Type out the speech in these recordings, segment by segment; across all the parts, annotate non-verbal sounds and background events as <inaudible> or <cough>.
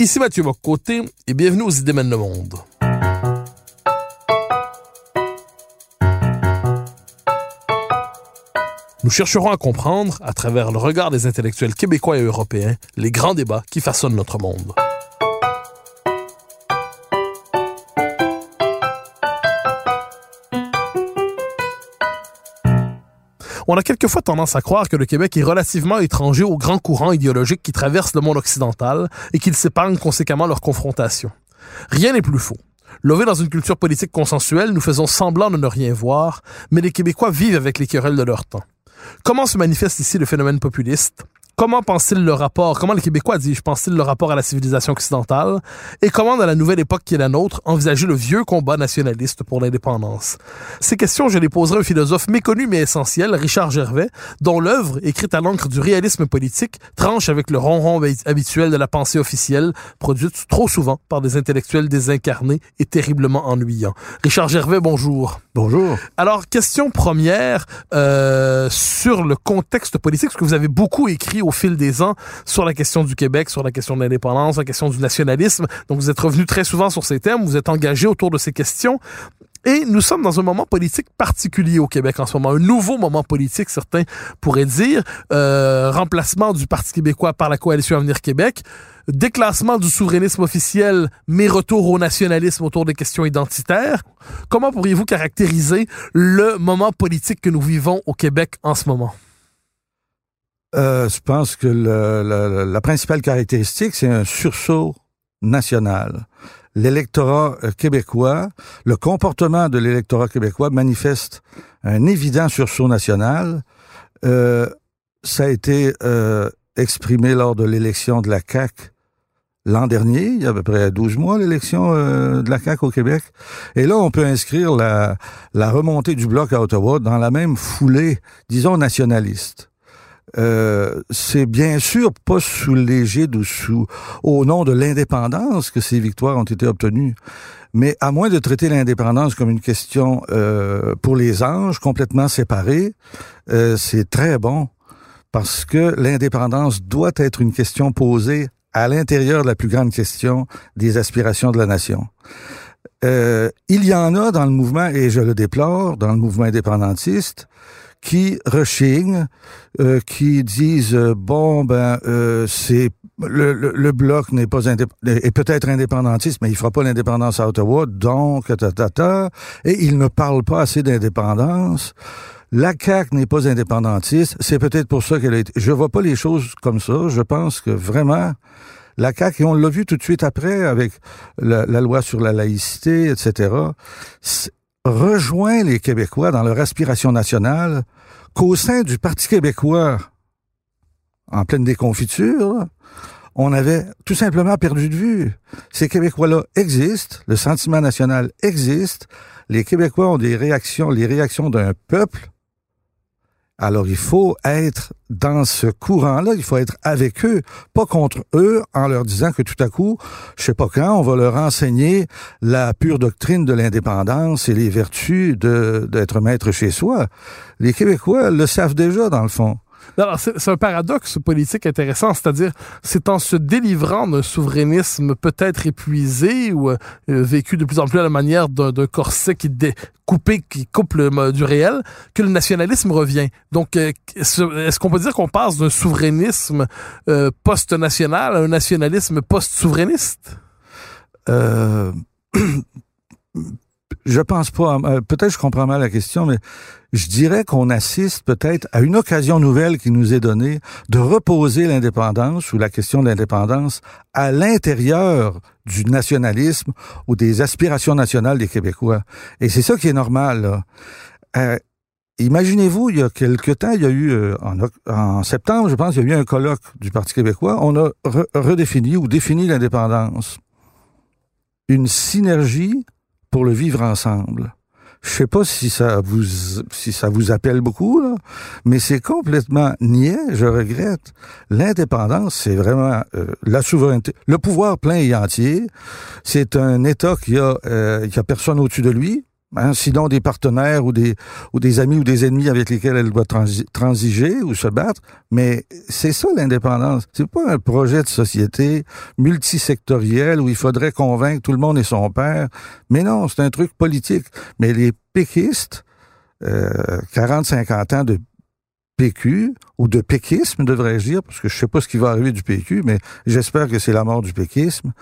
Ici Mathieu Bocoté et bienvenue aux Idées mènent le monde. Nous chercherons à comprendre, à travers le regard des intellectuels québécois et européens, les grands débats qui façonnent notre monde. On a quelquefois tendance à croire que le Québec est relativement étranger aux grands courants idéologiques qui traversent le monde occidental et qu'il s'épargne conséquemment leur confrontation. Rien n'est plus faux. Lové dans une culture politique consensuelle, nous faisons semblant de ne rien voir, mais les Québécois vivent avec les querelles de leur temps. Comment se manifeste ici le phénomène populiste? Comment pense-t-il le rapport, comment les Québécois, dis-je, pensent-ils le rapport à la civilisation occidentale? Et comment, dans la nouvelle époque qui est la nôtre, envisager le vieux combat nationaliste pour l'indépendance? Ces questions, je les poserai un philosophe méconnu mais essentiel, Richard Gervais, dont l'œuvre, écrite à l'encre du réalisme politique, tranche avec le ronron habituel de la pensée officielle, produite trop souvent par des intellectuels désincarnés et terriblement ennuyants. Richard Gervais, bonjour. Bonjour. Alors, question première euh, sur le contexte politique, parce que vous avez beaucoup écrit au fil des ans sur la question du Québec, sur la question de l'indépendance, la question du nationalisme. Donc, vous êtes revenu très souvent sur ces thèmes, vous êtes engagé autour de ces questions. Et nous sommes dans un moment politique particulier au Québec en ce moment, un nouveau moment politique, certains pourraient dire, euh, remplacement du Parti québécois par la coalition Avenir Québec, déclassement du souverainisme officiel, mais retour au nationalisme autour des questions identitaires. Comment pourriez-vous caractériser le moment politique que nous vivons au Québec en ce moment? Euh, je pense que le, le, la principale caractéristique, c'est un sursaut national. L'électorat euh, québécois, le comportement de l'électorat québécois manifeste un évident sursaut national. Euh, ça a été euh, exprimé lors de l'élection de la CAQ l'an dernier, il y a à peu près 12 mois, l'élection euh, de la CAQ au Québec. Et là, on peut inscrire la, la remontée du bloc à Ottawa dans la même foulée, disons, nationaliste. Euh, c'est bien sûr pas sous l'égide ou sous au nom de l'indépendance que ces victoires ont été obtenues. Mais à moins de traiter l'indépendance comme une question euh, pour les anges complètement séparée, euh, c'est très bon parce que l'indépendance doit être une question posée à l'intérieur de la plus grande question des aspirations de la nation. Euh, il y en a dans le mouvement, et je le déplore, dans le mouvement indépendantiste, qui rechignent, euh, qui disent euh, bon ben euh, c'est le, le, le, bloc n'est pas est peut-être indépendantiste, mais il fera pas l'indépendance à Ottawa, donc ta, ta, ta, et il ne parle pas assez d'indépendance. La CAQ n'est pas indépendantiste, c'est peut-être pour ça qu'elle été... Je vois pas les choses comme ça. Je pense que vraiment la CAQ, et on l'a vu tout de suite après avec la, la loi sur la laïcité, etc rejoint les Québécois dans leur aspiration nationale qu'au sein du Parti québécois, en pleine déconfiture, on avait tout simplement perdu de vue. Ces Québécois-là existent, le sentiment national existe, les Québécois ont des réactions, les réactions d'un peuple alors il faut être dans ce courant-là, il faut être avec eux, pas contre eux, en leur disant que tout à coup, je sais pas quand, on va leur enseigner la pure doctrine de l'indépendance et les vertus d'être maître chez soi. Les Québécois le savent déjà, dans le fond. C'est un paradoxe politique intéressant, c'est-à-dire c'est en se délivrant d'un souverainisme peut-être épuisé ou euh, vécu de plus en plus à la manière d'un corset qui dé, coupé, qui coupe le, du réel, que le nationalisme revient. Donc, euh, est-ce qu'on peut dire qu'on passe d'un souverainisme euh, post-national à un nationalisme post-souverainiste? <clears throat> Euh, je pense pas. Peut-être je comprends mal la question, mais je dirais qu'on assiste peut-être à une occasion nouvelle qui nous est donnée de reposer l'indépendance ou la question de l'indépendance à l'intérieur du nationalisme ou des aspirations nationales des Québécois. Et c'est ça qui est normal. Euh, Imaginez-vous, il y a quelque temps, il y a eu, euh, en, en, septembre, je pense, il y a eu un colloque du Parti québécois. On a re redéfini ou défini l'indépendance. Une synergie pour le vivre ensemble. Je sais pas si ça vous si ça vous appelle beaucoup là, mais c'est complètement niais. Je regrette. L'indépendance, c'est vraiment euh, la souveraineté, le pouvoir plein et entier. C'est un État qui a euh, qui a personne au-dessus de lui. Hein, sinon des partenaires ou des ou des amis ou des ennemis avec lesquels elle doit transiger ou se battre. Mais c'est ça l'indépendance. C'est pas un projet de société multisectoriel où il faudrait convaincre tout le monde et son père. Mais non, c'est un truc politique. Mais les péquistes, euh, 40-50 ans de PQ, ou de péquisme, devrais-je dire, parce que je sais pas ce qui va arriver du PQ, mais j'espère que c'est la mort du péquisme,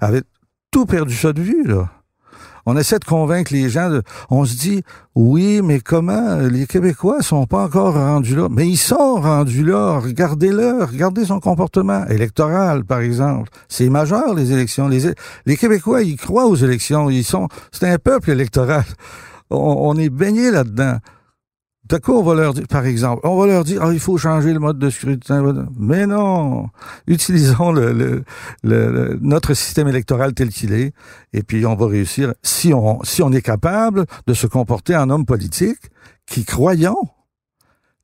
avait tout perdu ça de vue, là. On essaie de convaincre les gens. De, on se dit, oui, mais comment les Québécois sont pas encore rendus là? Mais ils sont rendus là. Regardez-le, regardez son comportement électoral, par exemple. C'est majeur les élections. Les, les Québécois, ils croient aux élections. Ils sont, c'est un peuple électoral. <laughs> On est baigné là-dedans. D'accord, on va leur dire, par exemple, on va leur dire, oh, il faut changer le mode de scrutin. Mais non, utilisons le, le, notre système électoral tel qu'il est, et puis on va réussir, si on, si on est capable de se comporter en homme politique qui, croyons,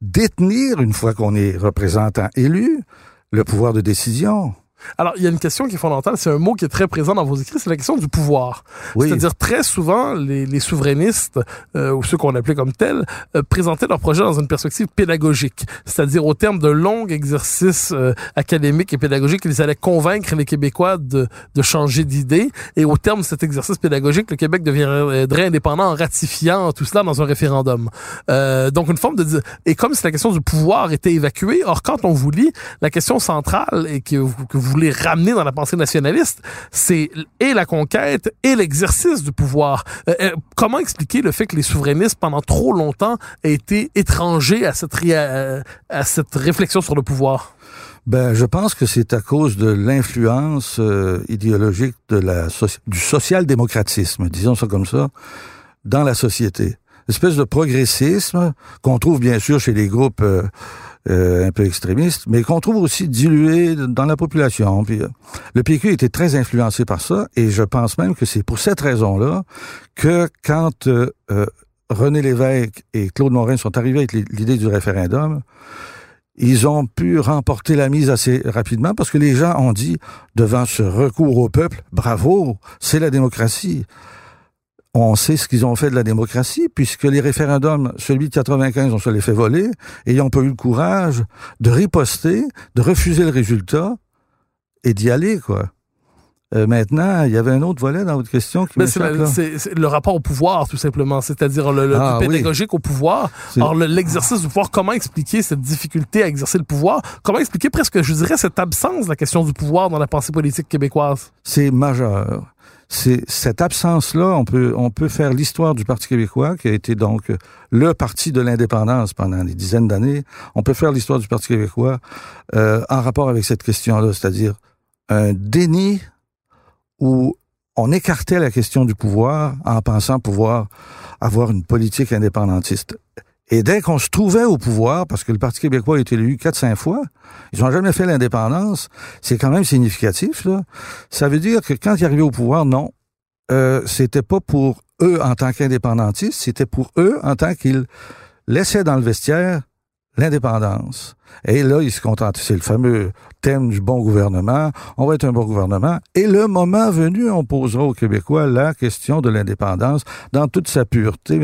détenir, une fois qu'on est représentant élu, le pouvoir de décision. Alors, il y a une question qui est fondamentale, c'est un mot qui est très présent dans vos écrits, c'est la question du pouvoir. Oui. C'est-à-dire, très souvent, les, les souverainistes, euh, ou ceux qu'on appelait comme tels, euh, présentaient leur projet dans une perspective pédagogique. C'est-à-dire, au terme de longs exercices euh, académiques et pédagogiques, ils allaient convaincre les Québécois de, de changer d'idée. Et au terme de cet exercice pédagogique, le Québec deviendrait indépendant en ratifiant tout cela dans un référendum. Euh, donc, une forme de... Et comme si la question du pouvoir était évacuée, or, quand on vous lit, la question centrale, et que, que vous voulez ramener dans la pensée nationaliste, c'est et la conquête et l'exercice du pouvoir. Euh, euh, comment expliquer le fait que les souverainistes, pendant trop longtemps, aient été étrangers à cette, à, à cette réflexion sur le pouvoir? Ben, je pense que c'est à cause de l'influence euh, idéologique de la du social-démocratisme, disons ça comme ça, dans la société. Espèce de progressisme qu'on trouve bien sûr chez les groupes euh, euh, un peu extrémistes, mais qu'on trouve aussi dilué dans la population. Euh, le PQ était très influencé par ça, et je pense même que c'est pour cette raison-là que quand euh, René Lévesque et Claude Morin sont arrivés avec l'idée du référendum, ils ont pu remporter la mise assez rapidement parce que les gens ont dit, devant ce recours au peuple, bravo, c'est la démocratie on sait ce qu'ils ont fait de la démocratie, puisque les référendums, celui de 95, on se les fait voler, et ils n'ont pas eu le courage de riposter, de refuser le résultat et d'y aller, quoi. Euh, maintenant, il y avait un autre volet dans votre question qui c'est le rapport au pouvoir, tout simplement, c'est-à-dire le, le ah, pédagogique au pouvoir. Alors, l'exercice du pouvoir, comment expliquer cette difficulté à exercer le pouvoir? Comment expliquer presque, je dirais, cette absence de la question du pouvoir dans la pensée politique québécoise? C'est majeur c'est cette absence-là, on peut, on peut faire l'histoire du Parti québécois, qui a été donc le parti de l'indépendance pendant des dizaines d'années. On peut faire l'histoire du Parti québécois euh, en rapport avec cette question-là, c'est-à-dire un déni où on écartait la question du pouvoir en pensant pouvoir avoir une politique indépendantiste. Et dès qu'on se trouvait au pouvoir, parce que le Parti québécois a été élu quatre, cinq fois, ils n'ont jamais fait l'indépendance, c'est quand même significatif. Là. Ça veut dire que quand ils arrivaient au pouvoir, non, euh, c'était pas pour eux en tant qu'indépendantistes, c'était pour eux en tant qu'ils laissaient dans le vestiaire l'indépendance. Et là, ils se contentent. C'est le fameux thème du bon gouvernement. On va être un bon gouvernement. Et le moment venu, on posera aux Québécois la question de l'indépendance dans toute sa pureté.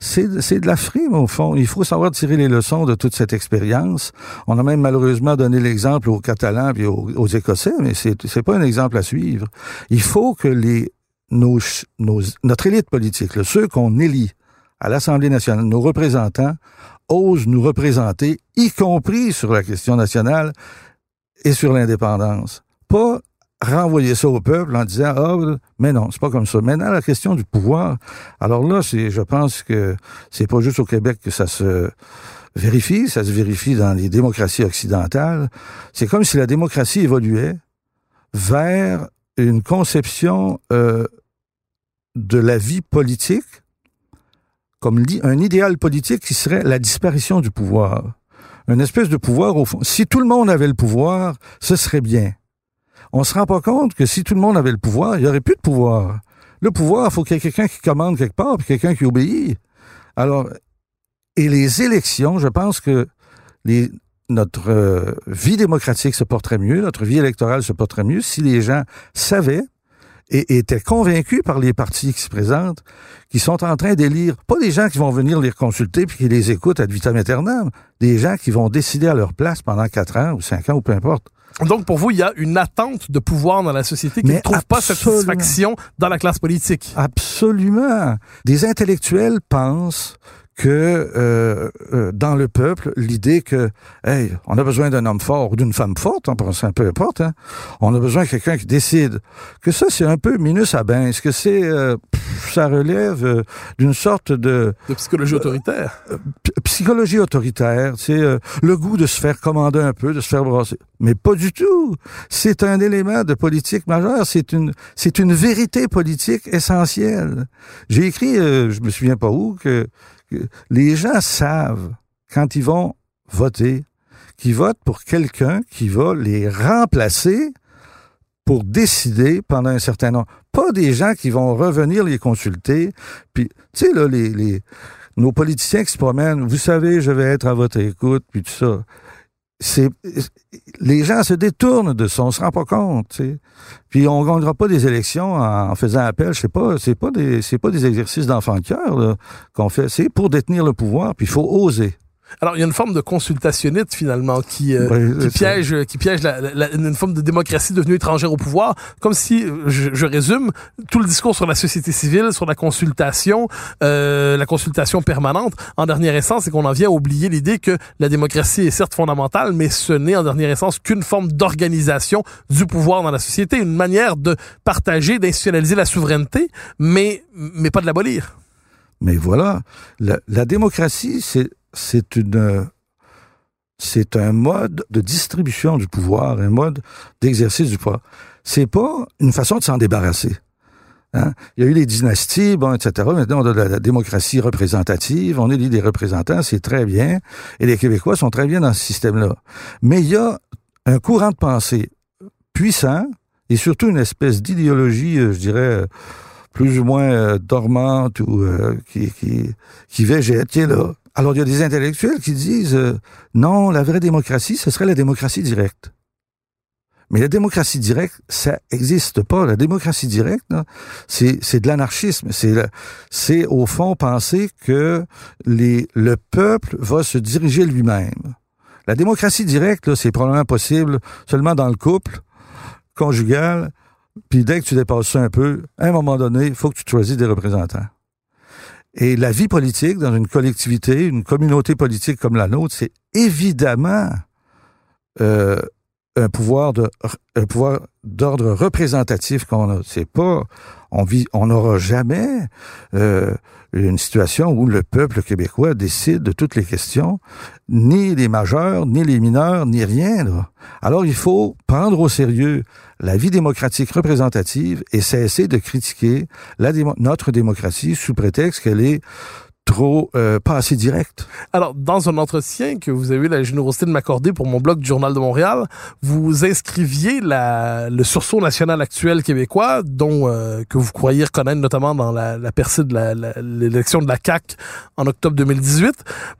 C'est de la frime, au fond. Il faut savoir tirer les leçons de toute cette expérience. On a même malheureusement donné l'exemple aux Catalans et aux, Écossais, mais c'est pas un exemple à suivre. Il faut que les nos, nos, notre élite politique, ceux qu'on élit à l'Assemblée nationale, nos représentants, osent nous représenter, y compris sur la question nationale et sur l'indépendance. Pas renvoyer ça au peuple en disant ah mais non c'est pas comme ça maintenant la question du pouvoir alors là c'est je pense que c'est pas juste au Québec que ça se vérifie ça se vérifie dans les démocraties occidentales c'est comme si la démocratie évoluait vers une conception euh, de la vie politique comme un idéal politique qui serait la disparition du pouvoir une espèce de pouvoir au fond si tout le monde avait le pouvoir ce serait bien on se rend pas compte que si tout le monde avait le pouvoir, il y aurait plus de pouvoir. Le pouvoir, il faut qu'il y ait quelqu'un qui commande quelque part, puis quelqu'un qui obéit. Alors, et les élections, je pense que les, notre euh, vie démocratique se porterait mieux, notre vie électorale se porterait mieux si les gens savaient et étaient convaincus par les partis qui se présentent, qui sont en train d'élire, pas des gens qui vont venir les consulter puis qui les écoutent ad vitam aeternam, des gens qui vont décider à leur place pendant quatre ans ou cinq ans ou peu importe. Donc, pour vous, il y a une attente de pouvoir dans la société qui ne trouve pas satisfaction dans la classe politique? Absolument. Des intellectuels pensent que euh, euh, dans le peuple, l'idée que hey, on a besoin d'un homme fort ou d'une femme forte, hein, un peu importe, hein, on a besoin de quelqu'un qui décide. Que ça, c'est un peu minus à bain. Est-ce que c'est euh, ça relève euh, d'une sorte de de psychologie autoritaire. psychologie autoritaire, c'est le goût de se faire commander un peu, de se faire brasser. Mais pas du tout. C'est un élément de politique majeur. C'est une c'est une vérité politique essentielle. J'ai écrit, je me souviens pas où que les gens savent, quand ils vont voter, qu'ils votent pour quelqu'un qui va les remplacer pour décider pendant un certain temps. Pas des gens qui vont revenir les consulter. Puis, tu sais, là, les, les, nos politiciens qui se promènent, vous savez, je vais être à votre écoute, puis tout ça c'est les gens se détournent de ça, on se rend pas compte, Puis on gagnera pas des élections en, faisant appel, je sais pas, c'est pas des c'est pas des exercices d'enfant de cœur qu'on fait, c'est pour détenir le pouvoir, puis il faut oser. Alors, il y a une forme de consultationnite, finalement, qui, euh, qui piège, qui piège la, la, une forme de démocratie devenue étrangère au pouvoir, comme si, je, je, résume, tout le discours sur la société civile, sur la consultation, euh, la consultation permanente, en dernière instance, c'est qu'on en vient à oublier l'idée que la démocratie est certes fondamentale, mais ce n'est en dernière instance qu'une forme d'organisation du pouvoir dans la société, une manière de partager, d'institutionnaliser la souveraineté, mais, mais pas de l'abolir. Mais voilà, la, la démocratie, c'est c'est une un mode de distribution du pouvoir, un mode d'exercice du pouvoir. C'est pas une façon de s'en débarrasser. Hein? Il y a eu les dynasties, bon, etc. Maintenant, on a la, démocratie représentative, on élit des représentants, c'est très bien, et les Québécois sont très bien dans ce système-là. Mais il y a un courant de pensée puissant, et surtout une espèce d'idéologie, euh, je dirais, plus ou moins euh, dormante ou euh, qui, qui, qui végète, qui est là, alors, il y a des intellectuels qui disent euh, non, la vraie démocratie, ce serait la démocratie directe. Mais la démocratie directe, ça n'existe pas. La démocratie directe, c'est de l'anarchisme. C'est au fond penser que les, le peuple va se diriger lui-même. La démocratie directe, c'est probablement possible seulement dans le couple conjugal. Puis dès que tu dépasses ça un peu, à un moment donné, il faut que tu choisisses des représentants. Et la vie politique dans une collectivité, une communauté politique comme la nôtre, c'est évidemment euh, un pouvoir de un pouvoir d'ordre représentatif qu'on a. C'est pas on vit on n'aura jamais euh, une situation où le peuple québécois décide de toutes les questions, ni les majeurs, ni les mineurs, ni rien. Alors il faut prendre au sérieux la vie démocratique représentative et cesser de critiquer notre démocratie sous prétexte qu'elle est trop euh, pas assez direct. Alors, dans un entretien que vous avez eu la générosité de m'accorder pour mon blog du Journal de Montréal, vous inscriviez la, le sursaut national actuel québécois, dont euh, que vous croyez reconnaître notamment dans la, la percée de l'élection de la CAC en octobre 2018,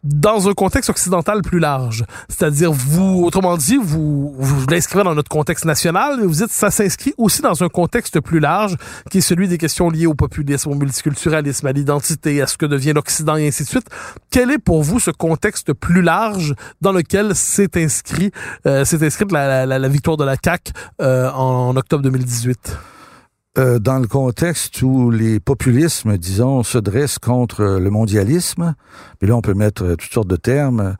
dans un contexte occidental plus large. C'est-à-dire, vous, autrement dit, vous, vous l'inscrivez dans notre contexte national, mais vous dites ça s'inscrit aussi dans un contexte plus large, qui est celui des questions liées au populisme, au multiculturalisme, à l'identité, à ce que devient l'Occident et ainsi de suite. Quel est pour vous ce contexte plus large dans lequel s'est inscrit euh, s'est inscrite la, victoire de la CAC euh, en, octobre 2018? Euh, dans le contexte où les populismes, disons, se dressent contre le mondialisme, puis là on peut mettre toutes sortes de termes,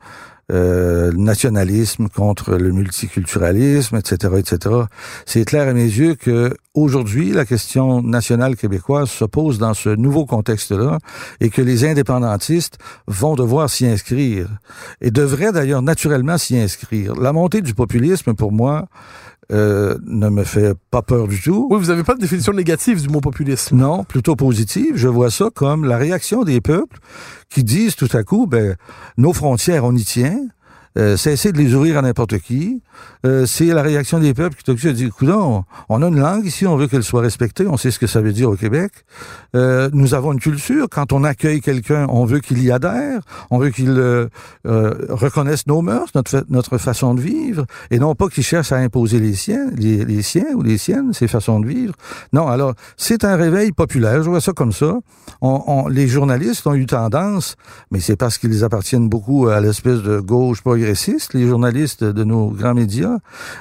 euh, nationalisme contre le multiculturalisme, etc., etc. C'est clair à mes yeux que aujourd'hui, la question nationale québécoise se pose dans ce nouveau contexte-là et que les indépendantistes vont devoir s'y inscrire et devraient d'ailleurs naturellement s'y inscrire. La montée du populisme, pour moi, euh, ne me fait pas peur du tout. Oui, vous n'avez pas de définition négative du mot populisme. Non, plutôt positive. Je vois ça comme la réaction des peuples qui disent tout à coup, ben, nos frontières, on y tient. Euh, cesser de les ouvrir à n'importe qui. Euh, c'est la réaction des peuples qui tout à dit, écoute, on, a une langue ici, on veut qu'elle soit respectée, on sait ce que ça veut dire au Québec. Euh, nous avons une culture. Quand on accueille quelqu'un, on veut qu'il y adhère, on veut qu'il euh, euh, reconnaisse nos mœurs, notre, notre façon de vivre, et non pas qu'il cherche à imposer les siens, les, les siens ou les siennes, ses façons de vivre. Non, alors, c'est un réveil populaire, je vois ça comme ça. On, on, les journalistes ont eu tendance, mais c'est parce qu'ils appartiennent beaucoup à l'espèce de gauche les journalistes de nos grands médias,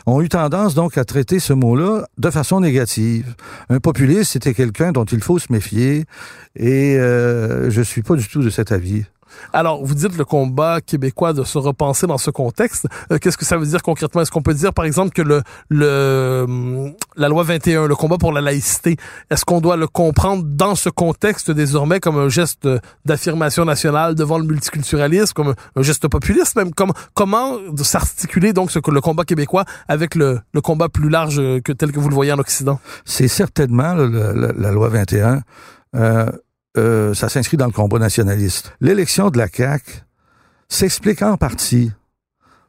ont eu tendance donc à traiter ce mot-là de façon négative. Un populiste, c'était quelqu'un dont il faut se méfier, et euh, je suis pas du tout de cet avis. Alors, vous dites le combat québécois de se repenser dans ce contexte. Euh, Qu'est-ce que ça veut dire concrètement? Est-ce qu'on peut dire, par exemple, que le, le la loi 21, le combat pour la laïcité, est-ce qu'on doit le comprendre dans ce contexte désormais comme un geste d'affirmation nationale devant le multiculturalisme, comme un geste populiste même? Comme, comment s'articuler donc ce, le combat québécois avec le, combat plus large que tel que vous le voyez en Occident? C'est certainement la loi 21. Euh, euh, ça s'inscrit dans le combat nationaliste. L'élection de la CAQ s'explique en partie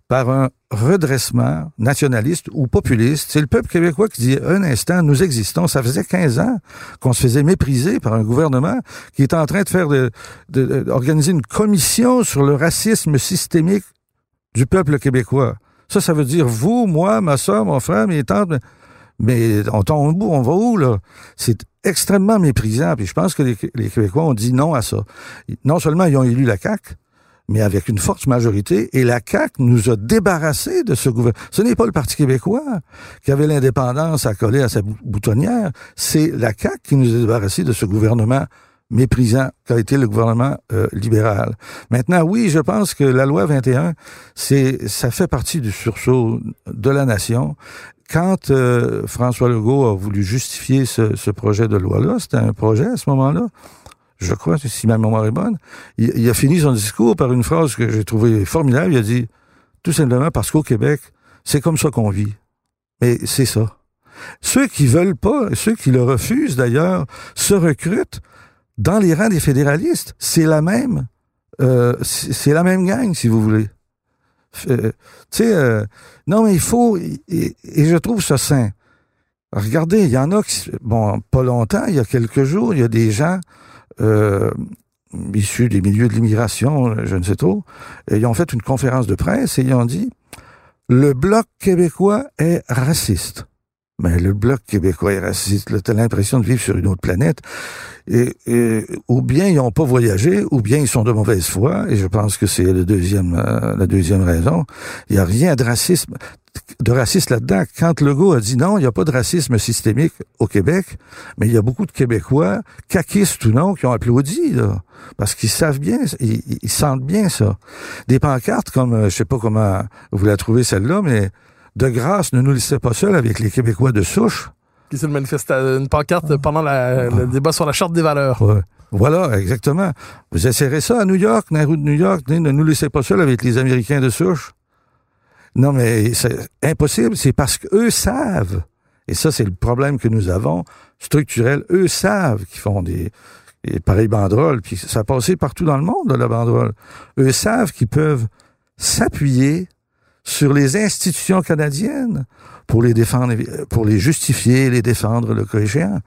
par un redressement nationaliste ou populiste. C'est le peuple québécois qui dit un instant, nous existons. Ça faisait 15 ans qu'on se faisait mépriser par un gouvernement qui est en train de faire une commission sur le racisme systémique du peuple québécois. Ça, ça veut dire vous, moi, ma soeur, mon frère, mes tantes. Mais on tombe où? On va où, là? C'est extrêmement méprisant. Puis je pense que les, les, Québécois ont dit non à ça. Non seulement ils ont élu la CAQ, mais avec une forte majorité. Et la CAQ nous a débarrassés de ce gouvernement. Ce n'est pas le Parti québécois qui avait l'indépendance à coller à sa boutonnière. C'est la CAQ qui nous a débarrassés de ce gouvernement méprisant qu'a été le gouvernement euh, libéral. Maintenant, oui, je pense que la loi 21, c'est ça fait partie du sursaut de la nation quand euh, François Legault a voulu justifier ce, projet de loi-là, c'était un projet à ce moment-là, je crois, si ma mémoire est bonne, il, il, a fini son discours par une phrase que j'ai trouvée formidable. Il a dit, tout simplement parce qu'au Québec, c'est comme ça qu'on vit. Mais c'est ça. Ceux qui veulent pas, ceux qui le refusent d'ailleurs, se recrutent dans les rangs des fédéralistes. C'est la même, euh, c'est la même gang, si vous voulez. Euh, tu sais, euh, non, mais il faut, et, je trouve ça sain. Regardez, il y en a qui, bon, pas longtemps, il y a quelques jours, il y a des gens euh, issus des milieux de l'immigration, je ne sais trop, et ils ont fait une conférence de presse et ils ont dit, le bloc québécois est raciste. Mais le bloc québécois est raciste. T'as l'impression de vivre sur une autre planète. Et, ou bien ils n'ont pas voyagé, ou bien ils sont de mauvaise foi. Et je pense que c'est le deuxième, euh, la deuxième raison. Il n'y a rien de racisme, de raciste là-dedans. Quand Legault a dit non, il n'y a pas de racisme systémique au Québec, mais il y a beaucoup de Québécois, caquistes ou non, qui ont applaudi, là, parce qu'ils savent bien, ils, ils, sentent bien ça. Des pancartes comme, euh, je sais pas comment vous la trouvez celle-là, mais de grâce, ne nous laissez pas seuls avec les Québécois de souche. Qui c'est une pancarte pendant la, le débat sur la charte des valeurs. Ouais. Voilà, exactement. Vous essayerez ça à New York, dans la rue de New York, ne nous laissez pas seuls avec les Américains de souche. Non, mais c'est impossible, c'est parce qu'eux savent, et ça c'est le problème que nous avons, structurel, eux savent qu'ils font des, des pareilles banderoles, puis ça a passé partout dans le monde, la banderole. Eux savent qu'ils peuvent s'appuyer sur les institutions canadiennes pour les défendre, pour les justifier, les défendre le cas.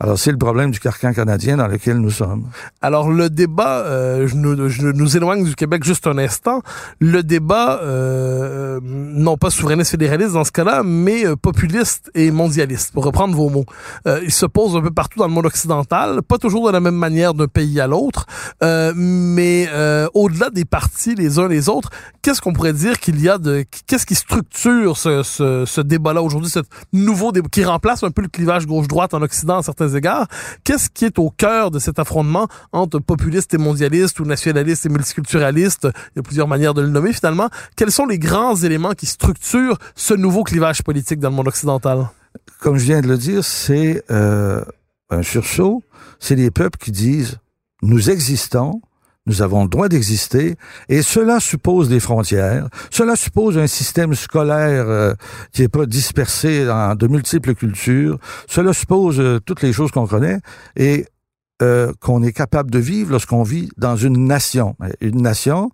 Alors, c'est le problème du carcan canadien dans lequel nous sommes. Alors, le débat, euh, je, nous, je nous éloigne du Québec juste un instant. Le débat, euh, non pas souverainiste fédéraliste dans ce cas-là, mais euh, populiste et mondialiste, pour reprendre vos mots. Euh, il se pose un peu partout dans le monde occidental, pas toujours de la même manière d'un pays à l'autre, euh, mais euh, au-delà des partis les uns les autres, qu'est-ce qu'on pourrait dire qu'il y a de... Qu'est-ce qui structure ce, ce, ce débat-là aujourd'hui, ce nouveau débat qui remplace un peu le clivage gauche-droite en Occident à certains égards. Qu'est-ce qui est au cœur de cet affrontement entre populistes et mondialistes ou nationalistes et multiculturalistes? Il y a plusieurs manières de le nommer finalement. Quels sont les grands éléments qui structurent ce nouveau clivage politique dans le monde occidental? Comme je viens de le dire, c'est euh, un sursaut. C'est les peuples qui disent, nous existons, nous avons le droit d'exister, et cela suppose des frontières. Cela suppose un système scolaire euh, qui n'est pas dispersé dans de multiples cultures. Cela suppose euh, toutes les choses qu'on connaît et euh, qu'on est capable de vivre lorsqu'on vit dans une nation. Une nation,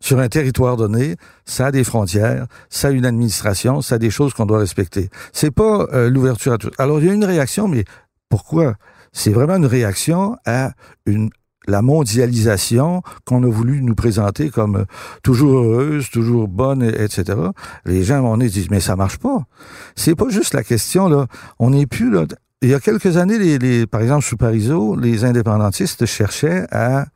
sur un territoire donné, ça a des frontières, ça a une administration, ça a des choses qu'on doit respecter. C'est pas l'ouverture à tout. Alors, il y a une réaction, mais pourquoi? C'est vraiment une réaction à une la mondialisation qu'on a voulu nous présenter comme euh, toujours heureuse, toujours bonne, etc. Les gens vont disent mais ça marche pas. C'est pas juste la question là. On n'est plus là. Il y a quelques années, par exemple sous Parizeau, les indépendantistes cherchaient à,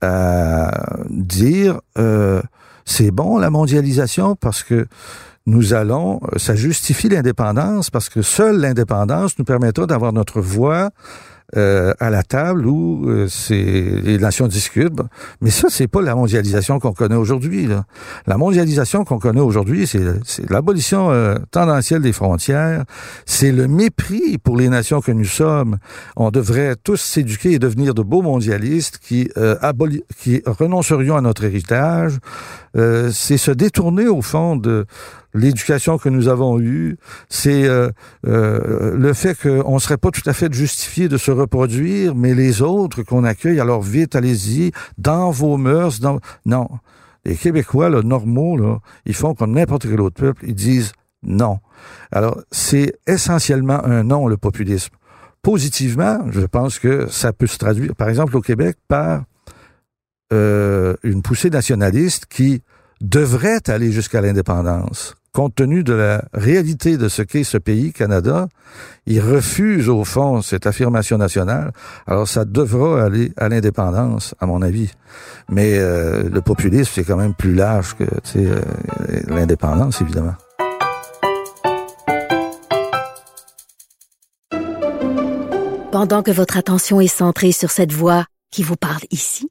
à dire euh, c'est bon la mondialisation parce que nous allons, ça justifie l'indépendance parce que seule l'indépendance nous permettra d'avoir notre voix euh, à la table où euh, les nations discutent. Mais ça, c'est pas la mondialisation qu'on connaît aujourd'hui. La mondialisation qu'on connaît aujourd'hui, c'est l'abolition euh, tendancielle des frontières, c'est le mépris pour les nations que nous sommes. On devrait tous s'éduquer et devenir de beaux mondialistes qui, aboli qui renoncerions à notre héritage. C'est se détourner au fond de l'éducation que nous avons eue, c'est euh, euh, le fait qu'on ne serait pas tout à fait justifié de se reproduire, mais les autres qu'on accueille, alors vite, allez-y, dans vos mœurs, dans... Non. Les Québécois, là, normaux, là, ils font comme n'importe quel autre peuple, ils disent non. Alors, c'est essentiellement un non, le populisme. Positivement, je pense que ça peut se traduire, par exemple, au Québec, par euh, une poussée nationaliste qui devrait aller jusqu'à l'indépendance compte tenu de la réalité de ce qu'est ce pays, Canada, il refuse au fond cette affirmation nationale. Alors ça devra aller à l'indépendance, à mon avis. Mais euh, le populisme, c'est quand même plus large que euh, l'indépendance, évidemment. Pendant que votre attention est centrée sur cette voix qui vous parle ici,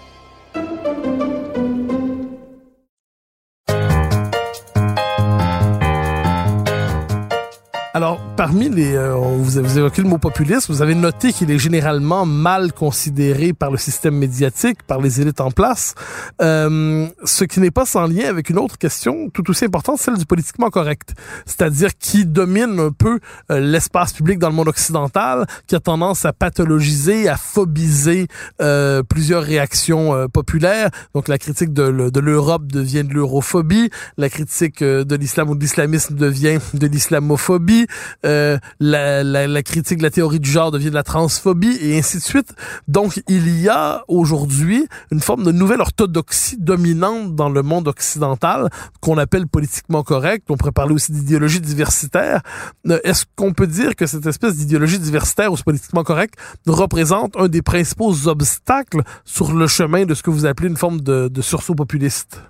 Alors, parmi les, euh, vous, avez évoqué le mot populiste, vous avez noté qu'il est généralement mal considéré par le système médiatique, par les élites en place, euh, ce qui n'est pas sans lien avec une autre question tout aussi importante, celle du politiquement correct, c'est-à-dire qui domine un peu euh, l'espace public dans le monde occidental, qui a tendance à pathologiser, à phobiser euh, plusieurs réactions euh, populaires. Donc, la critique de, de l'Europe devient de l'europhobie, la critique de l'islam ou de l'islamisme devient de l'islamophobie euh, la, la, la, critique de la théorie du genre devient de la transphobie et ainsi de suite. Donc, il y a aujourd'hui une forme de nouvelle orthodoxie dominante dans le monde occidental qu'on appelle politiquement correct. On pourrait parler aussi d'idéologie diversitaire. Euh, est-ce qu'on peut dire que cette espèce d'idéologie diversitaire ou politiquement correct représente un des principaux obstacles sur le chemin de ce que vous appelez une forme de, de sursaut populiste?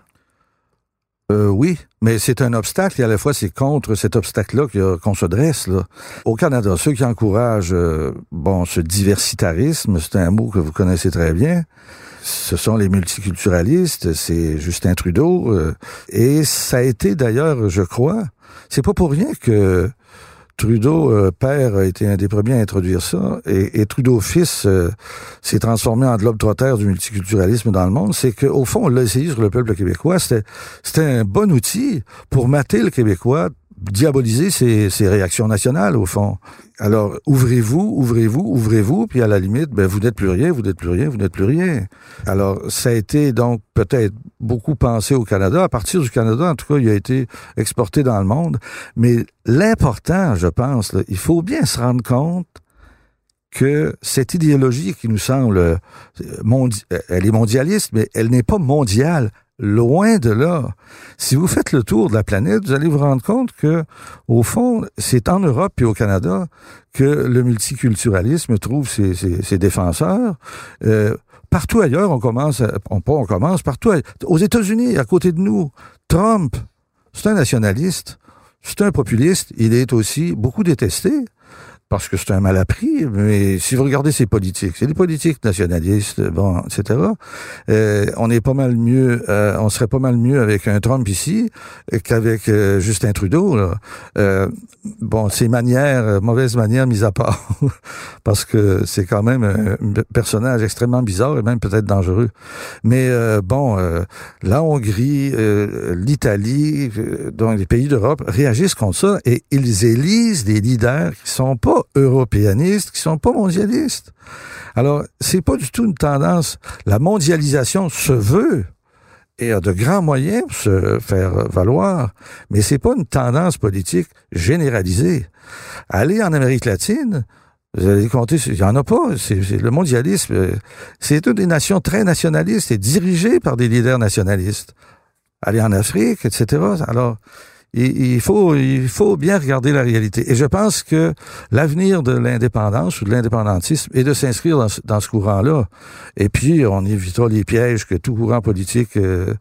Euh, oui, mais c'est un obstacle et à la fois c'est contre cet obstacle-là qu'on se dresse. Au Canada, ceux qui encouragent euh, bon ce diversitarisme, c'est un mot que vous connaissez très bien. Ce sont les multiculturalistes, c'est Justin Trudeau, euh, et ça a été d'ailleurs, je crois, c'est pas pour rien que Trudeau euh, père a été un des premiers à introduire ça, et, Trudeau fils euh, s'est transformé en globe-trotteur du multiculturalisme dans le monde. C'est qu'au fond, on l'a essayé sur le peuple québécois. C'était un bon outil pour mater le Québécois diaboliser ces, réactions nationales, au fond. Alors, ouvrez-vous, ouvrez-vous, ouvrez-vous, puis à la limite, ben, vous n'êtes plus rien, vous n'êtes plus rien, vous n'êtes plus rien. Alors, ça a été donc peut-être beaucoup pensé au Canada. À partir du Canada, en tout cas, il a été exporté dans le monde. Mais l'important, je pense, il faut bien se rendre compte que cette idéologie qui nous semble, euh, elle est mondialiste, mais elle n'est pas mondiale Loin de là. Si vous faites le tour de la planète, vous allez vous rendre compte que, au fond, c'est en Europe et au Canada que le multiculturalisme trouve ses, ses, défenseurs. Euh, partout ailleurs, on commence, à- on, on commence, partout, aux États-Unis, à côté de nous, Trump, c'est un nationaliste, c'est un populiste, il est aussi beaucoup détesté parce que c'est un mal appris, mais si vous regardez ses politiques, c'est des politiques nationalistes, bon, etc. Euh, on est pas mal mieux, euh, on serait pas mal mieux avec un Trump ici qu'avec euh, Justin Trudeau. Là. Euh, bon, ses manières, euh, mauvaises manières mises à part, <laughs> parce que c'est quand même un personnage extrêmement bizarre et même peut-être dangereux. Mais bon, la Hongrie, l'Italie, donc les pays d'Europe réagissent contre ça et ils élisent des leaders qui sont pas européanistes, qui sont pas mondialistes. Alors, c'est pas du tout une tendance. La mondialisation se veut et a de grands moyens pour se faire valoir, mais c'est pas une tendance politique généralisée. Aller en Amérique latine, vous allez compter, il y en a pas. Le mondialisme. euh, C'est une des nations très nationalistes et dirigées par des leaders nationalistes. Aller en Afrique, etc. Alors, il, faut, il faut bien regarder la réalité. Et je pense que l'avenir de l'indépendance ou de l'indépendantisme est de s'inscrire dans, dans ce courant-là. Et puis, on évitera les pièges que tout courant politique euh,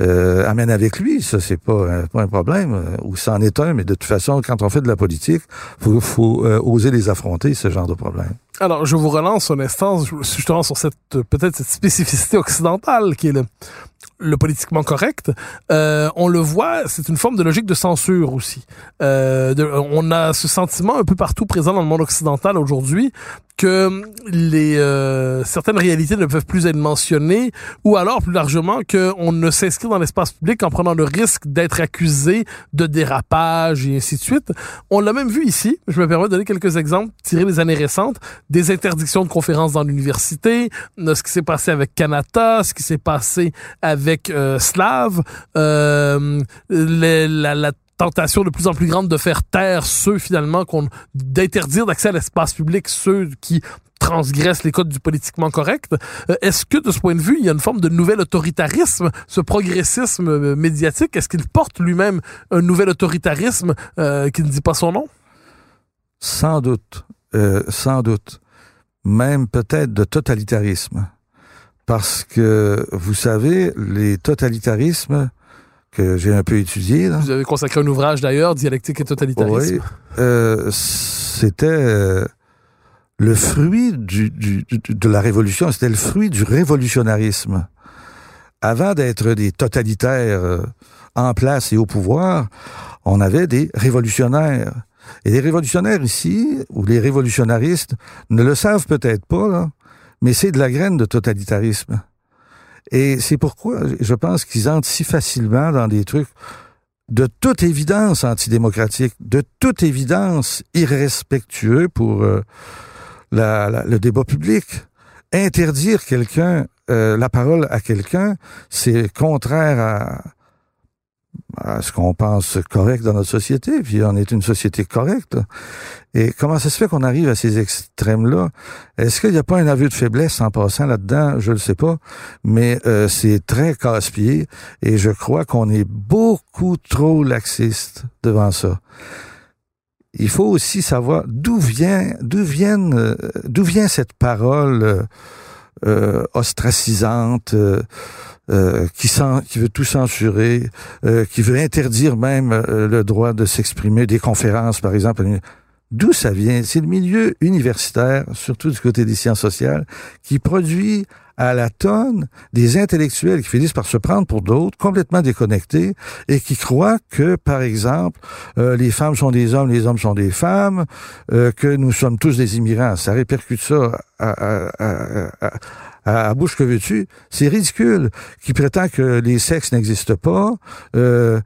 euh, amène avec lui. Ça, c'est pas, pas un problème. euh, Ou c'en est un, mais de toute façon, quand on fait de la politique, faut, faut euh, oser les affronter, ce genre de problème. Alors, je vous relance un instant justement sur cette peut-être cette spécificité occidentale qui est le, le politiquement correct. Euh, on le voit, c'est une forme de logique de censure aussi. Euh, on a ce sentiment un peu partout présent dans le monde occidental aujourd'hui que les euh, certaines réalités ne peuvent plus être mentionnées ou alors plus largement qu'on ne s'inscrit dans l'espace public en prenant le risque d'être accusé de dérapage et ainsi de suite. On l'a même vu ici. Je me permets de donner quelques exemples tirés des années récentes des interdictions de conférences dans l'université, ce qui s'est passé avec Kanata, ce qui s'est passé avec euh, Slav, euh, la, la tentation de plus en plus grande de faire taire ceux finalement qu'on d'interdire d'accès à l'espace public ceux qui transgressent les codes du politiquement correct. Euh, Est-ce que de ce point de vue, il y a une forme de nouvel autoritarisme, ce progressisme euh, médiatique, est-ce qu'il porte lui-même un nouvel autoritarisme euh, qui ne dit pas son nom? Sans doute, euh, sans doute, même peut-être de totalitarisme. Parce que, vous savez, les totalitarismes que j'ai un peu étudiés, là, Vous avez consacré un ouvrage d'ailleurs, Dialectique et totalitarisme. oui, euh, c'était euh, le fruit du, du- du- de la révolution, c'était le fruit du révolutionnarisme. Avant d'être des totalitaires euh, en place et au pouvoir, on avait des révolutionnaires. Et les révolutionnaires ici, ou les révolutionnaristes, ne le savent peut-être pas, là, mais c'est de la graine de totalitarisme. Et c'est pourquoi je pense qu'ils entrent si facilement dans des trucs de toute évidence antidémocratique, de toute évidence irrespectueux pour euh, la- la- le débat public. Interdire quelqu'un, euh, la parole à quelqu'un, c'est contraire à, à ce qu'on pense correct dans notre société, puis on est une société correcte. Et comment ça se fait qu'on arrive à ces extrêmes-là? Est-ce qu'il n'y a pas un aveu de faiblesse en passant là-dedans? Je ne le sais pas, mais euh, c'est très casse-pied et je crois qu'on est beaucoup trop laxiste devant ça. Il faut aussi savoir d'où vient, d'où viennent, d'où vient cette parole euh, euh, ostracisante, euh, euh, qui, qui veut tout censurer, euh, qui veut interdire même euh, le droit de s'exprimer, des conférences par exemple. D'où ça vient? C'est le milieu universitaire, surtout du côté des sciences sociales, qui produit à la tonne des intellectuels qui finissent par se prendre pour d'autres, complètement déconnectés, et qui croient que, par exemple, euh, les femmes sont des hommes, les hommes sont des femmes, euh, que nous sommes tous des immigrants. Ça répercute ça à, à, à, à, à, à bouche que veux-tu. C'est ridicule. Qui prétend que les sexes n'existent pas. Euh,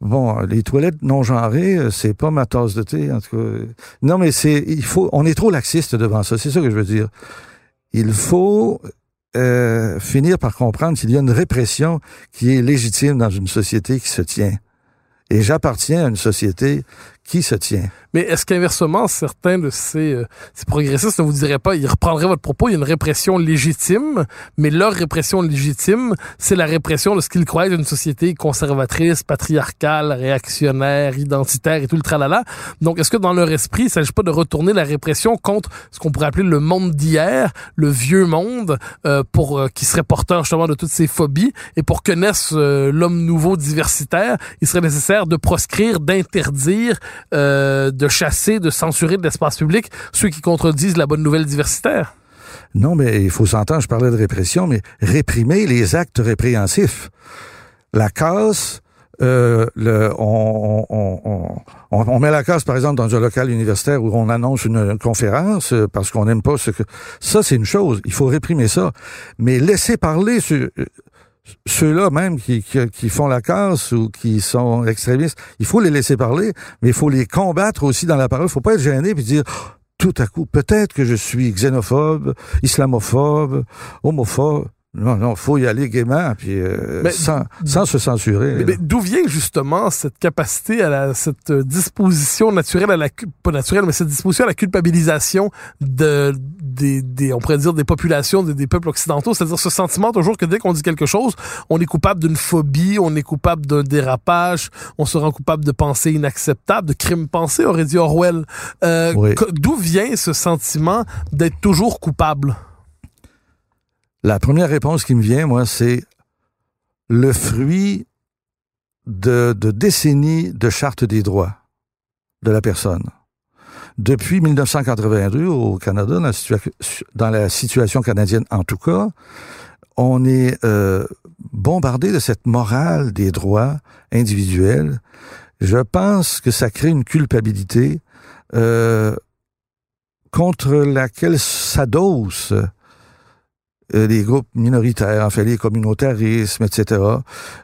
bon, les toilettes non genrées, euh, c'est pas ma tasse de thé, en tout cas. Non, mais c'est, il faut, on est trop laxiste devant ça. C'est ça que je veux dire. Il faut euh, finir par comprendre qu'il y a une répression qui est légitime dans une société qui se tient. Et j'appartiens à une société qui se tient. Mais est-ce qu'inversement, certains de ces, euh, ces progressistes ne vous diraient pas, ils reprendraient votre propos, il y a une répression légitime, mais leur répression légitime, c'est la répression de ce qu'ils croient être une société conservatrice, patriarcale, réactionnaire, identitaire et tout le tralala. Donc, est-ce que dans leur esprit, il ne s'agit pas de retourner la répression contre ce qu'on pourrait appeler le monde d'hier, le vieux monde, euh, pour euh, qui serait porteur justement de toutes ces phobies, et pour que naisse euh, l'homme nouveau diversitaire, il serait nécessaire de proscrire, d'interdire, euh, de chasser, de censurer de l'espace public ceux qui contredisent la bonne nouvelle diversitaire? Non, mais il faut s'entendre, je parlais de répression, mais réprimer les actes répréhensifs. La casse, euh, on, on, on, on, met la casse, par exemple, dans un local universitaire où on annonce une, conférence euh, parce qu'on n'aime pas ce que... Ça, c'est une chose. Il faut réprimer ça. Mais laisser parler ceux, ceux-là même qui, qui, font la casse ou qui sont extrémistes, il faut les laisser parler, mais il faut les combattre aussi dans la parole. Il faut pas être gêné puis dire tout à coup, peut-être que je suis xénophobe, islamophobe, homophobe. Non, non, faut y aller gaiement, puis euh, Mais- sans, sans se censurer. Mais, mais d'où vient justement cette capacité à la, cette euh, disposition naturelle à la pas naturelle mais cette disposition à la culpabilisation de des, des on pourrait dire des populations des, des peuples occidentaux? C'est-à-dire ce sentiment toujours que dès qu'on dit quelque chose on est coupable d'une phobie on est coupable d'un dérapage on se rend coupable de pensées inacceptables de crimes pensés aurait dit Orwell Euh, Oui. d'où vient ce sentiment d'être toujours coupable? La première réponse qui me vient, moi, c'est le fruit de, décennies de charte des droits de la personne. Depuis 1982 au Canada, dans la, situation canadienne en tout cas, on est euh, bombardé de cette morale des droits individuels. Je pense que ça crée une culpabilité euh, contre laquelle s'adossent euh, les groupes minoritaires, enfin les communautarismes, etc.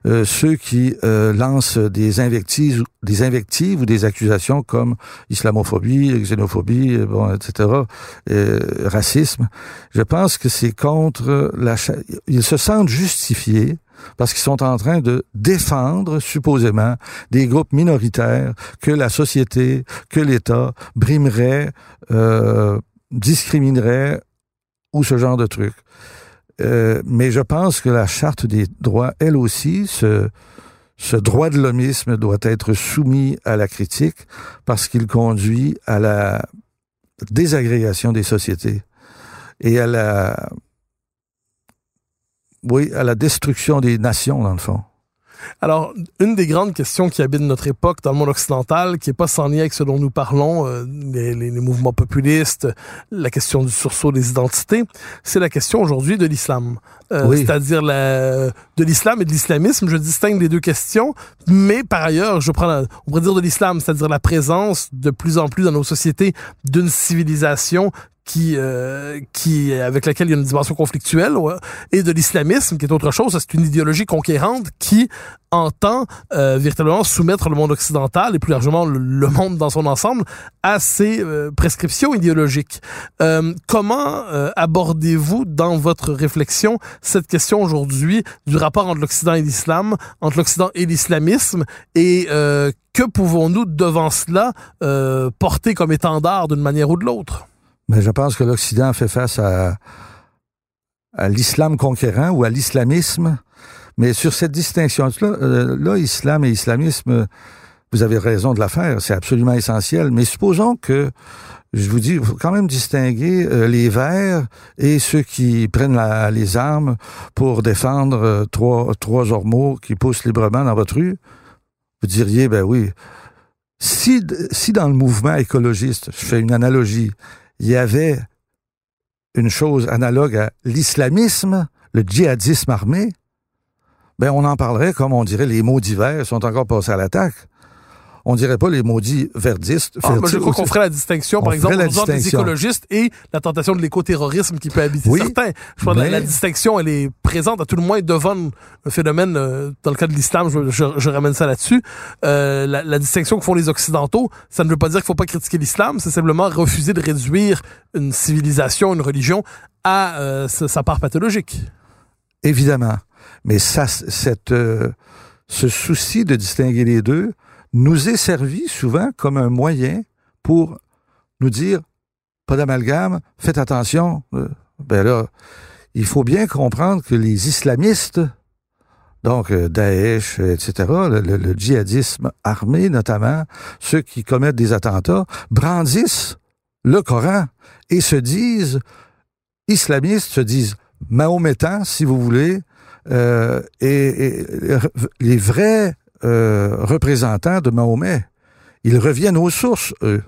Euh, ceux qui euh, lancent des invectives, des invectives ou des accusations comme islamophobie, xénophobie, euh, bon, etc. euh, racisme. Je pense que c'est contre la. Ils se sentent justifiés parce qu'ils sont en train de défendre supposément des groupes minoritaires que la société, que l'État brimerait, euh, discriminerait ou ce genre de trucs. Euh, mais je pense que la charte des droits, elle aussi, ce, ce droit de l'homisme doit être soumis à la critique parce qu'il conduit à la désagrégation des sociétés et à la, oui, à la destruction des nations, dans le fond. Alors, une des grandes questions qui habitent notre époque dans le monde occidental, qui est pas sans lien avec ce dont nous parlons, euh, les, les- les mouvements populistes, la question du sursaut des identités, c'est la question aujourd'hui de l'islam. Euh, Oui. C'est-à-dire la- de l'islam et de l'islamisme. Je distingue les deux questions, mais par ailleurs, je prends, la, on pourrait dire de l'islam, c'est-à-dire la présence de plus en plus dans nos sociétés d'une civilisation qui, euh, qui, avec laquelle il y a une dimension conflictuelle, ouais, et de l'islamisme, qui est autre chose. C'est une idéologie conquérante qui entend euh, véritablement soumettre le monde occidental et plus largement le, monde dans son ensemble à ces euh, prescriptions idéologiques. Euh, comment euh, abordez-vous dans votre réflexion cette question aujourd'hui du rapport entre l'Occident et l'islam, entre l'Occident et l'islamisme, et que pouvons-nous devant cela porter comme étendard d'une manière ou de l'autre? Mais je pense que l'Occident fait face à, l'islam conquérant ou à l'islamisme. Mais sur cette distinction-là, euh, là, islam et islamisme, vous avez raison de la faire, c'est absolument essentiel. Mais supposons que, je vous dis, il faut quand même distinguer euh, les verts et ceux qui prennent les armes pour défendre euh, trois, trois ormeaux qui poussent librement dans votre rue. Vous diriez, ben oui, si, si dans le mouvement écologiste, je fais une analogie, il y avait une chose analogue à l'islamisme, le djihadisme armé, ben on en parlerait comme on dirait les maudits verts sont encore passés à l'attaque. On dirait pas les maudits verdistes. Ah, je crois qu'on ferait la distinction, On par exemple, entre les distinction. écologistes et la tentation de l'écoterrorisme qui peut habiter Oui, certains. Je crois que la, distinction, elle est présente à tout le moins devant le phénomène, euh, dans le cas de l'islam, je, je- je ramène ça là-dessus. Euh, la, la distinction que font les Occidentaux, ça ne veut pas dire qu'il faut pas critiquer l'islam, c'est simplement refuser de réduire une civilisation, une religion à euh, sa, part pathologique. Évidemment. Mais ça, cette, ce souci de distinguer les deux nous est servi souvent comme un moyen pour nous dire pas d'amalgame, faites attention. Euh, Ben là, il faut bien comprendre que les islamistes, donc euh, Daesh, etc., le, djihadisme armé notamment, ceux qui commettent des attentats, brandissent le Coran et se disent islamistes, se disent mahométans, si vous voulez, euh, et les vrais euh, représentants de Mahomet, ils reviennent aux sources, eux.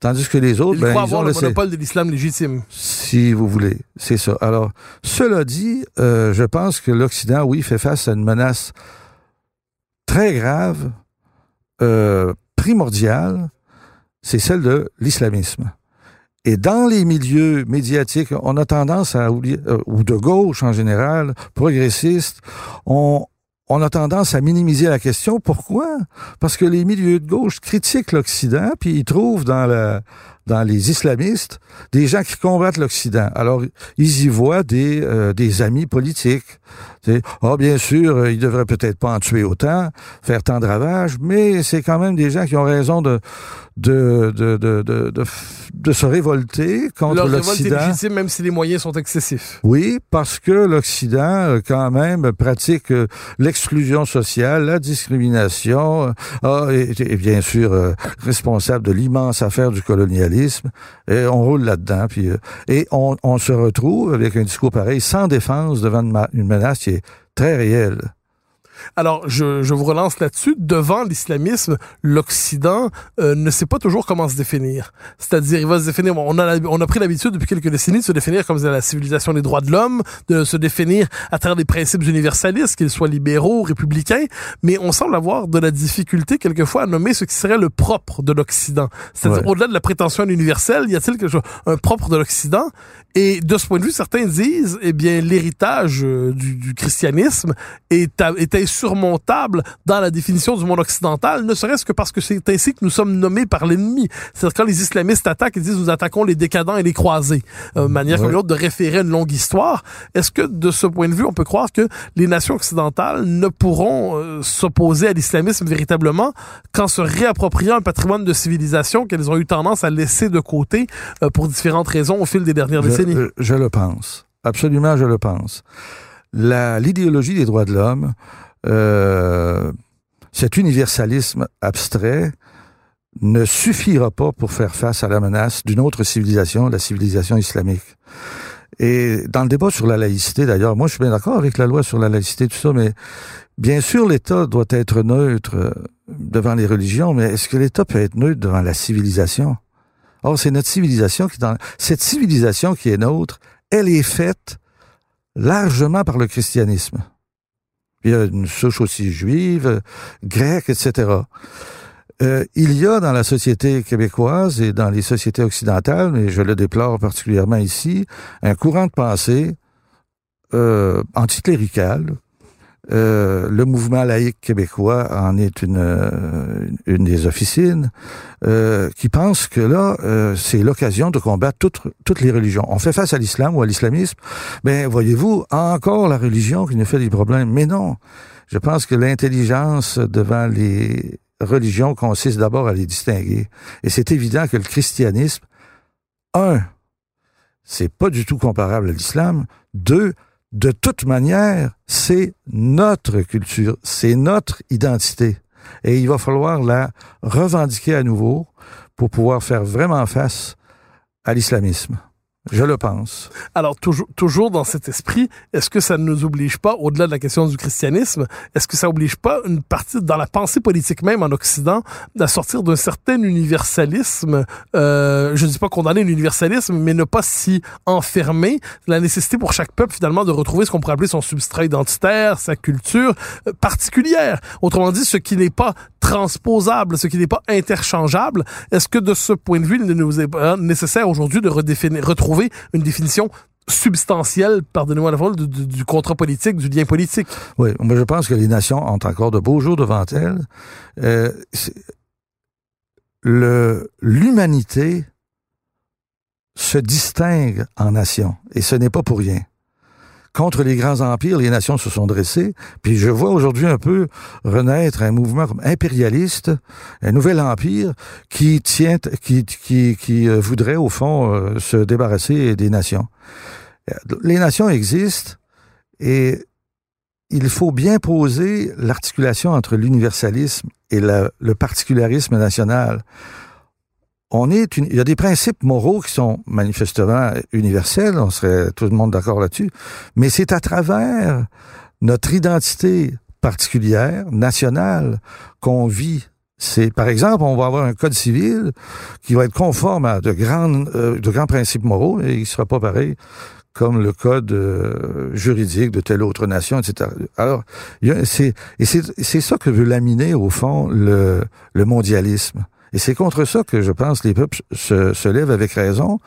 Tandis que les autres, Il ben, croit ils avoir ont le monopole de l'islam légitime. si vous voulez. C'est ça. Alors, cela dit, euh, je pense que l'Occident, oui, fait face à une menace très grave, euh, primordiale, c'est celle de l'islamisme. Et dans les milieux médiatiques, on a tendance à oublier, euh, ou de gauche en général, progressistes, on, on a tendance à minimiser la question. Pourquoi? Parce que les milieux de gauche critiquent l'Occident, puis ils trouvent dans, la, dans les islamistes des gens qui combattent l'Occident. Alors, ils y voient des, euh, des amis politiques. Ah, bien sûr, euh, ils devraient peut-être pas en tuer autant, faire tant de ravages, mais c'est quand même des gens qui ont raison de, de, de, de, de, se révolter contre Leur révolte est l'Occident. légitime, même si les moyens sont excessifs. Oui, parce que l'Occident, euh, quand même, pratique euh, l'exclusion sociale, la discrimination, ah, et, et bien sûr euh, responsable de l'immense affaire du colonialisme. Et on roule là-dedans, euh, et on, se retrouve avec un discours pareil, sans défense devant une menace qui est très réelle. Alors, je, je vous relance là-dessus. Devant l'islamisme, l'Occident euh, ne sait pas toujours comment se définir. C'est-à-dire, il va se définir. bon, on a, on a pris l'habitude depuis quelques décennies de se définir comme la civilisation des droits de l'homme, de se définir à travers des principes universalistes, qu'ils soient libéraux, républicains, mais on semble avoir de la difficulté quelquefois à nommer ce qui serait le propre de l'Occident. C'est-à-dire, Ouais. au-delà de la prétention à l'universel, y a-t-il quelque chose, un propre de l'Occident? Et de ce point de vue, certains disent, eh bien, l'héritage euh, du, du christianisme est, est insurmontable dans la définition du monde occidental, ne serait-ce que parce que c'est ainsi que nous sommes nommés par l'ennemi. C'est-à-dire quand les islamistes attaquent, ils disent nous attaquons les décadents et les croisés, euh, manière comme Ouais. une autre de référer à une longue histoire. Est-ce que de ce point de vue, on peut croire que les nations occidentales ne pourront euh, s'opposer à l'islamisme véritablement qu'en se réappropriant un patrimoine de civilisation qu'elles ont eu tendance à laisser de côté euh, pour différentes raisons au fil des dernières décennies? Euh, je le pense. Absolument, je le pense. L'idéologie des droits de l'homme, euh, cet universalisme abstrait, ne suffira pas pour faire face à la menace d'une autre civilisation, la civilisation islamique. Et dans le débat sur la laïcité, d'ailleurs, moi je suis bien d'accord avec la loi sur la laïcité, tout ça, mais bien sûr l'État doit être neutre euh, devant les religions, mais est-ce que l'État peut être neutre devant la civilisation? Or, c'est notre civilisation qui est dans... Cette civilisation qui est nôtre, elle est faite largement par le christianisme. Il y a une souche aussi juive, grecque, etc. Euh, il y a dans la société québécoise et dans les sociétés occidentales, mais je le déplore particulièrement ici, un courant de pensée euh, anticlérical. Euh, le mouvement laïque québécois en est une, euh, une des officines euh, qui pense que là, c'est l'occasion de combattre toutes, toutes les religions. On fait face à l'islam ou à l'islamisme, ben voyez-vous, encore la religion qui nous fait des problèmes. Mais non, je pense que l'intelligence devant les religions consiste d'abord à les distinguer. Et c'est évident que le christianisme, un, c'est pas du tout comparable à l'islam. Deux, de toute manière, c'est notre culture, c'est notre identité. Et il va falloir la revendiquer à nouveau pour pouvoir faire vraiment face à l'islamisme. Je le pense. Alors, toujours, toujours dans cet esprit, est-ce que ça ne nous oblige pas, au-delà de la question du christianisme, est-ce que ça oblige pas une partie, dans la pensée politique même en Occident, à sortir d'un certain universalisme, euh, je ne dis pas condamner l'universalisme, mais ne pas s'y enfermer, la nécessité pour chaque peuple, finalement, de retrouver ce qu'on pourrait appeler son substrat identitaire, sa culture euh, particulière. Autrement dit, ce qui n'est pas transposable, ce qui n'est pas interchangeable. Est-ce que de ce point de vue, il ne nous est pas nécessaire aujourd'hui de redéfinir, retrouver une définition substantielle, pardonnez-moi la parole, du, du, contrat politique, du lien politique? Oui, moi je pense que les nations ont encore de beaux jours devant elles. Euh, le L'humanité se distingue en nations, et ce n'est pas pour rien. Contre les grands empires, les nations se sont dressées. Puis je vois aujourd'hui un peu renaître un mouvement impérialiste, un nouvel empire qui tient, qui euh, voudrait au fond euh, se débarrasser des nations. Les nations existent et il faut bien poser l'articulation entre l'universalisme et le particularisme national. On est il y a des principes moraux qui sont manifestement universels, on serait tout le monde d'accord là-dessus, mais c'est à travers notre identité particulière, nationale, qu'on vit c'est, par exemple, on va avoir un code civil qui va être conforme à de grands, euh, de grands principes moraux et il sera pas pareil comme le code euh, juridique de telle autre nation, etc. Alors, c'est, et c'est, ça que veut laminer, au fond, le, le mondialisme. Et c'est contre ça que je pense les peuples se, se lèvent avec raison.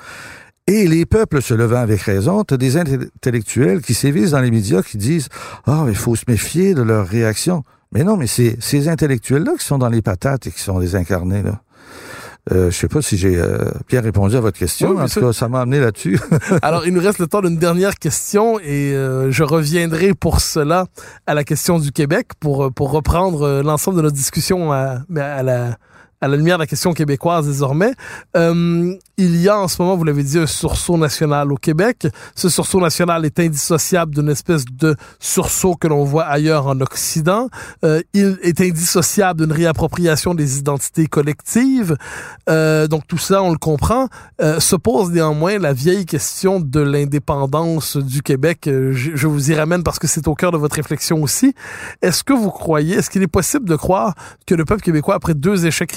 Et les peuples se levant avec raison, tu as des intellectuels qui sévissent dans les médias qui disent « Ah, oh, il faut se méfier de leurs réactions. » Mais non, mais c'est ces intellectuels-là qui sont dans les patates et qui sont désincarnés, là. Euh, je sais pas si j'ai euh, bien répondu à votre question. en tout cas, ça m'a amené là-dessus. <laughs> Alors, il nous reste le temps d'une dernière question et euh, je reviendrai pour cela à la question du Québec pour, pour reprendre euh, l'ensemble de notre discussion à, à la à la lumière de la question québécoise désormais. Euh, il y a en ce moment, vous l'avez dit, un sursaut national au Québec. Ce sursaut national est indissociable d'une espèce de sursaut que l'on voit ailleurs en Occident. Euh, il est indissociable d'une réappropriation des identités collectives. Euh, donc tout ça, on le comprend. Euh, se pose néanmoins la vieille question de l'indépendance du Québec. Je, je, vous y ramène parce que c'est au cœur de votre réflexion aussi. Est-ce que vous croyez, est-ce qu'il est possible de croire que le peuple québécois, après deux échecs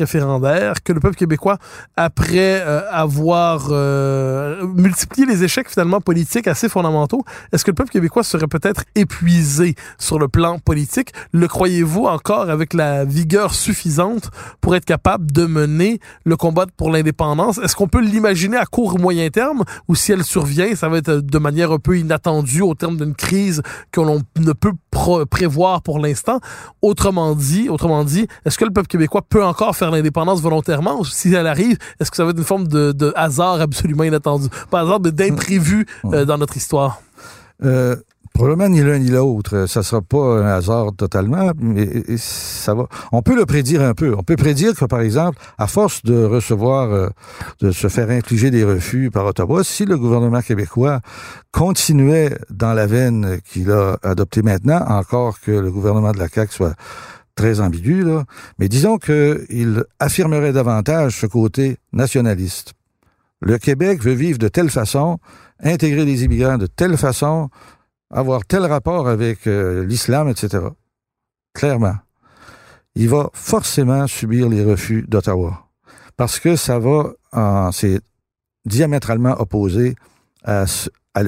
que le peuple québécois, après euh, avoir euh, multiplié les échecs finalement politiques assez fondamentaux, est-ce que le peuple québécois serait peut-être épuisé sur le plan politique? Le croyez-vous encore avec la vigueur suffisante pour être capable de mener le combat pour l'indépendance? Est-ce qu'on peut l'imaginer à court ou moyen terme? Ou si elle survient, ça va être de manière un peu inattendue au terme d'une crise que l'on ne peut prévoir pour l'instant? Autrement dit, autrement dit, est-ce que le peuple québécois peut encore faire l'indépendance volontairement? Si elle arrive, est-ce que ça va être une forme de, de hasard absolument inattendu? Pas hasard, mais d'imprévu euh, dans notre histoire? Euh, Probablement ni l'un ni l'autre. Ça sera pas un hasard totalement, mais ça va. On peut le prédire un peu. On peut prédire que, par exemple, à force de recevoir, euh, de se faire infliger des refus par Ottawa, si le gouvernement québécois continuait dans la veine qu'il a adoptée maintenant, encore que le gouvernement de la CAQ soit très ambigu, là, mais disons qu'il affirmerait davantage ce côté nationaliste. Le Québec veut vivre de telle façon, intégrer les immigrants de telle façon, avoir tel rapport avec euh, l'islam, etc. Clairement. Il va forcément subir les refus d'Ottawa. Parce que ça va, c'est diamétralement opposé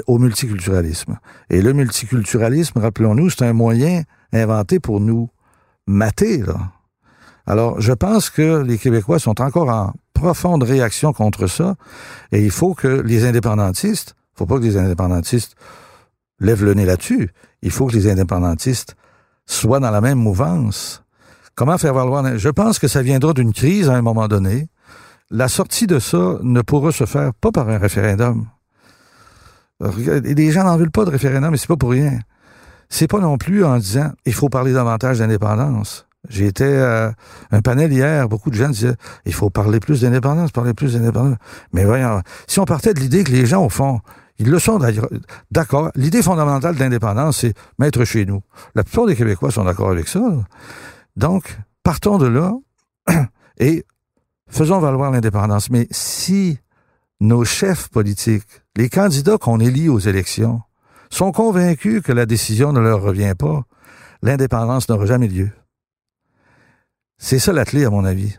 au multiculturalisme. Et le multiculturalisme, rappelons-nous, c'est un moyen inventé pour nous maté, là. Alors, je pense que les Québécois sont encore en profonde réaction contre ça, et il faut que les indépendantistes, il faut pas que les indépendantistes lèvent le nez là-dessus. Il faut que les indépendantistes soient dans la même mouvance. Comment faire valoir... Je pense que ça viendra d'une crise à un moment donné. La sortie de ça ne pourra se faire pas par un référendum. Les gens n'en veulent pas de référendum, mais c'est pas pour rien c'est pas non plus en disant il faut parler davantage d'indépendance. Été à un panel hier, beaucoup de gens disaient il faut parler plus d'indépendance, parler plus d'indépendance. Mais voyons, si on partait de l'idée que les gens, au fond, ils le sont d'accord, l'idée fondamentale d'indépendance, c'est mettre chez nous. La plupart des Québécois sont d'accord avec ça. Donc, partons de là <clears throat> et faisons valoir l'indépendance. Mais si nos chefs politiques, les candidats qu'on élit aux élections, sont convaincus que la décision ne leur revient pas, l'indépendance n'aura jamais lieu. C'est ça la clé, à mon avis.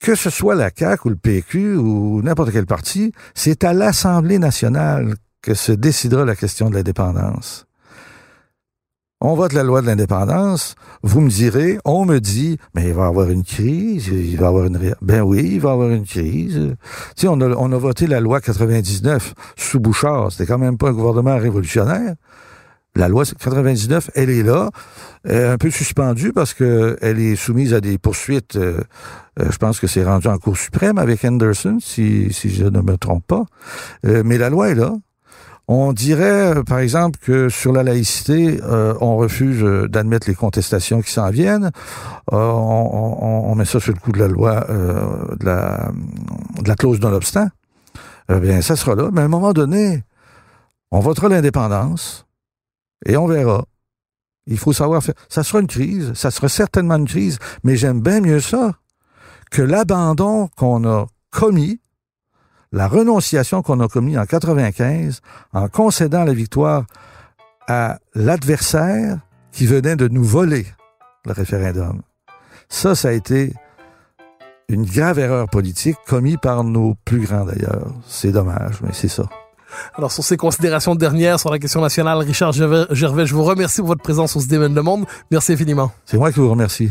Que ce soit la CAQ ou le PQ ou n'importe quel parti, c'est à l'Assemblée nationale que se décidera la question de l'indépendance on vote la loi de l'indépendance, vous me direz, on me dit, mais il va y avoir une crise, il va y avoir une... Ben oui, il va y avoir une crise. Tu on a, voté la loi 99 sous Bouchard, c'était quand même pas un gouvernement révolutionnaire. La loi 99, elle est là, un peu suspendue parce que elle est soumise à des poursuites. Euh, euh, je pense que c'est rendu en Cour suprême avec Henderson, si, je ne me trompe pas. Euh, mais la loi est là. On dirait, par exemple, que sur la laïcité, on refuse d'admettre les contestations qui s'en viennent. On, on, met ça sur le coup de la loi de, la, de la clause non-obstant. Eh bien, ça sera là. Mais à un moment donné, on votera l'indépendance et on verra. Il faut savoir faire. Ça sera une crise, ça sera certainement une crise, mais j'aime bien mieux ça que l'abandon qu'on a commis, la renonciation qu'on a commis en 95 en concédant la victoire à l'adversaire qui venait de nous voler le référendum. Ça, ça a été une grave erreur politique commise par nos plus grands d'ailleurs. C'est dommage, mais c'est ça. Alors, sur ces considérations dernières sur la question nationale, Richard Gervais, je vous remercie pour votre présence au Se le Monde. Merci infiniment. C'est moi qui vous remercie.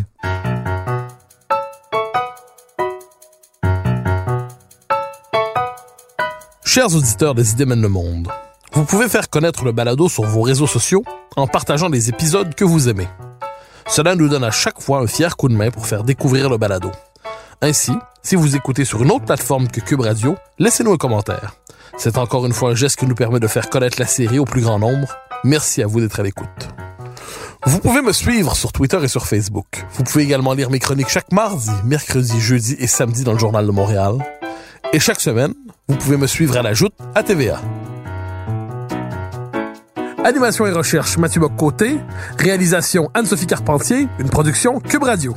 Chers auditeurs des Idées le monde, vous pouvez faire connaître le balado sur vos réseaux sociaux en partageant les épisodes que vous aimez. Cela nous donne à chaque fois un fier coup de main pour faire découvrir le balado. Ainsi, si vous écoutez sur une autre plateforme que Cube Radio, laissez-nous un commentaire. C'est encore une fois un geste qui nous permet de faire connaître la série au plus grand nombre. Merci à vous d'être à l'écoute. Vous pouvez me suivre sur Twitter et sur Facebook. Vous pouvez également lire mes chroniques chaque mardi, mercredi, jeudi et samedi dans le Journal de Montréal. Et chaque semaine, vous pouvez me suivre à la joute à TVA. Animation et recherche Mathieu Bock-Côté. Réalisation Anne-Sophie Carpentier. Une production Cube Radio.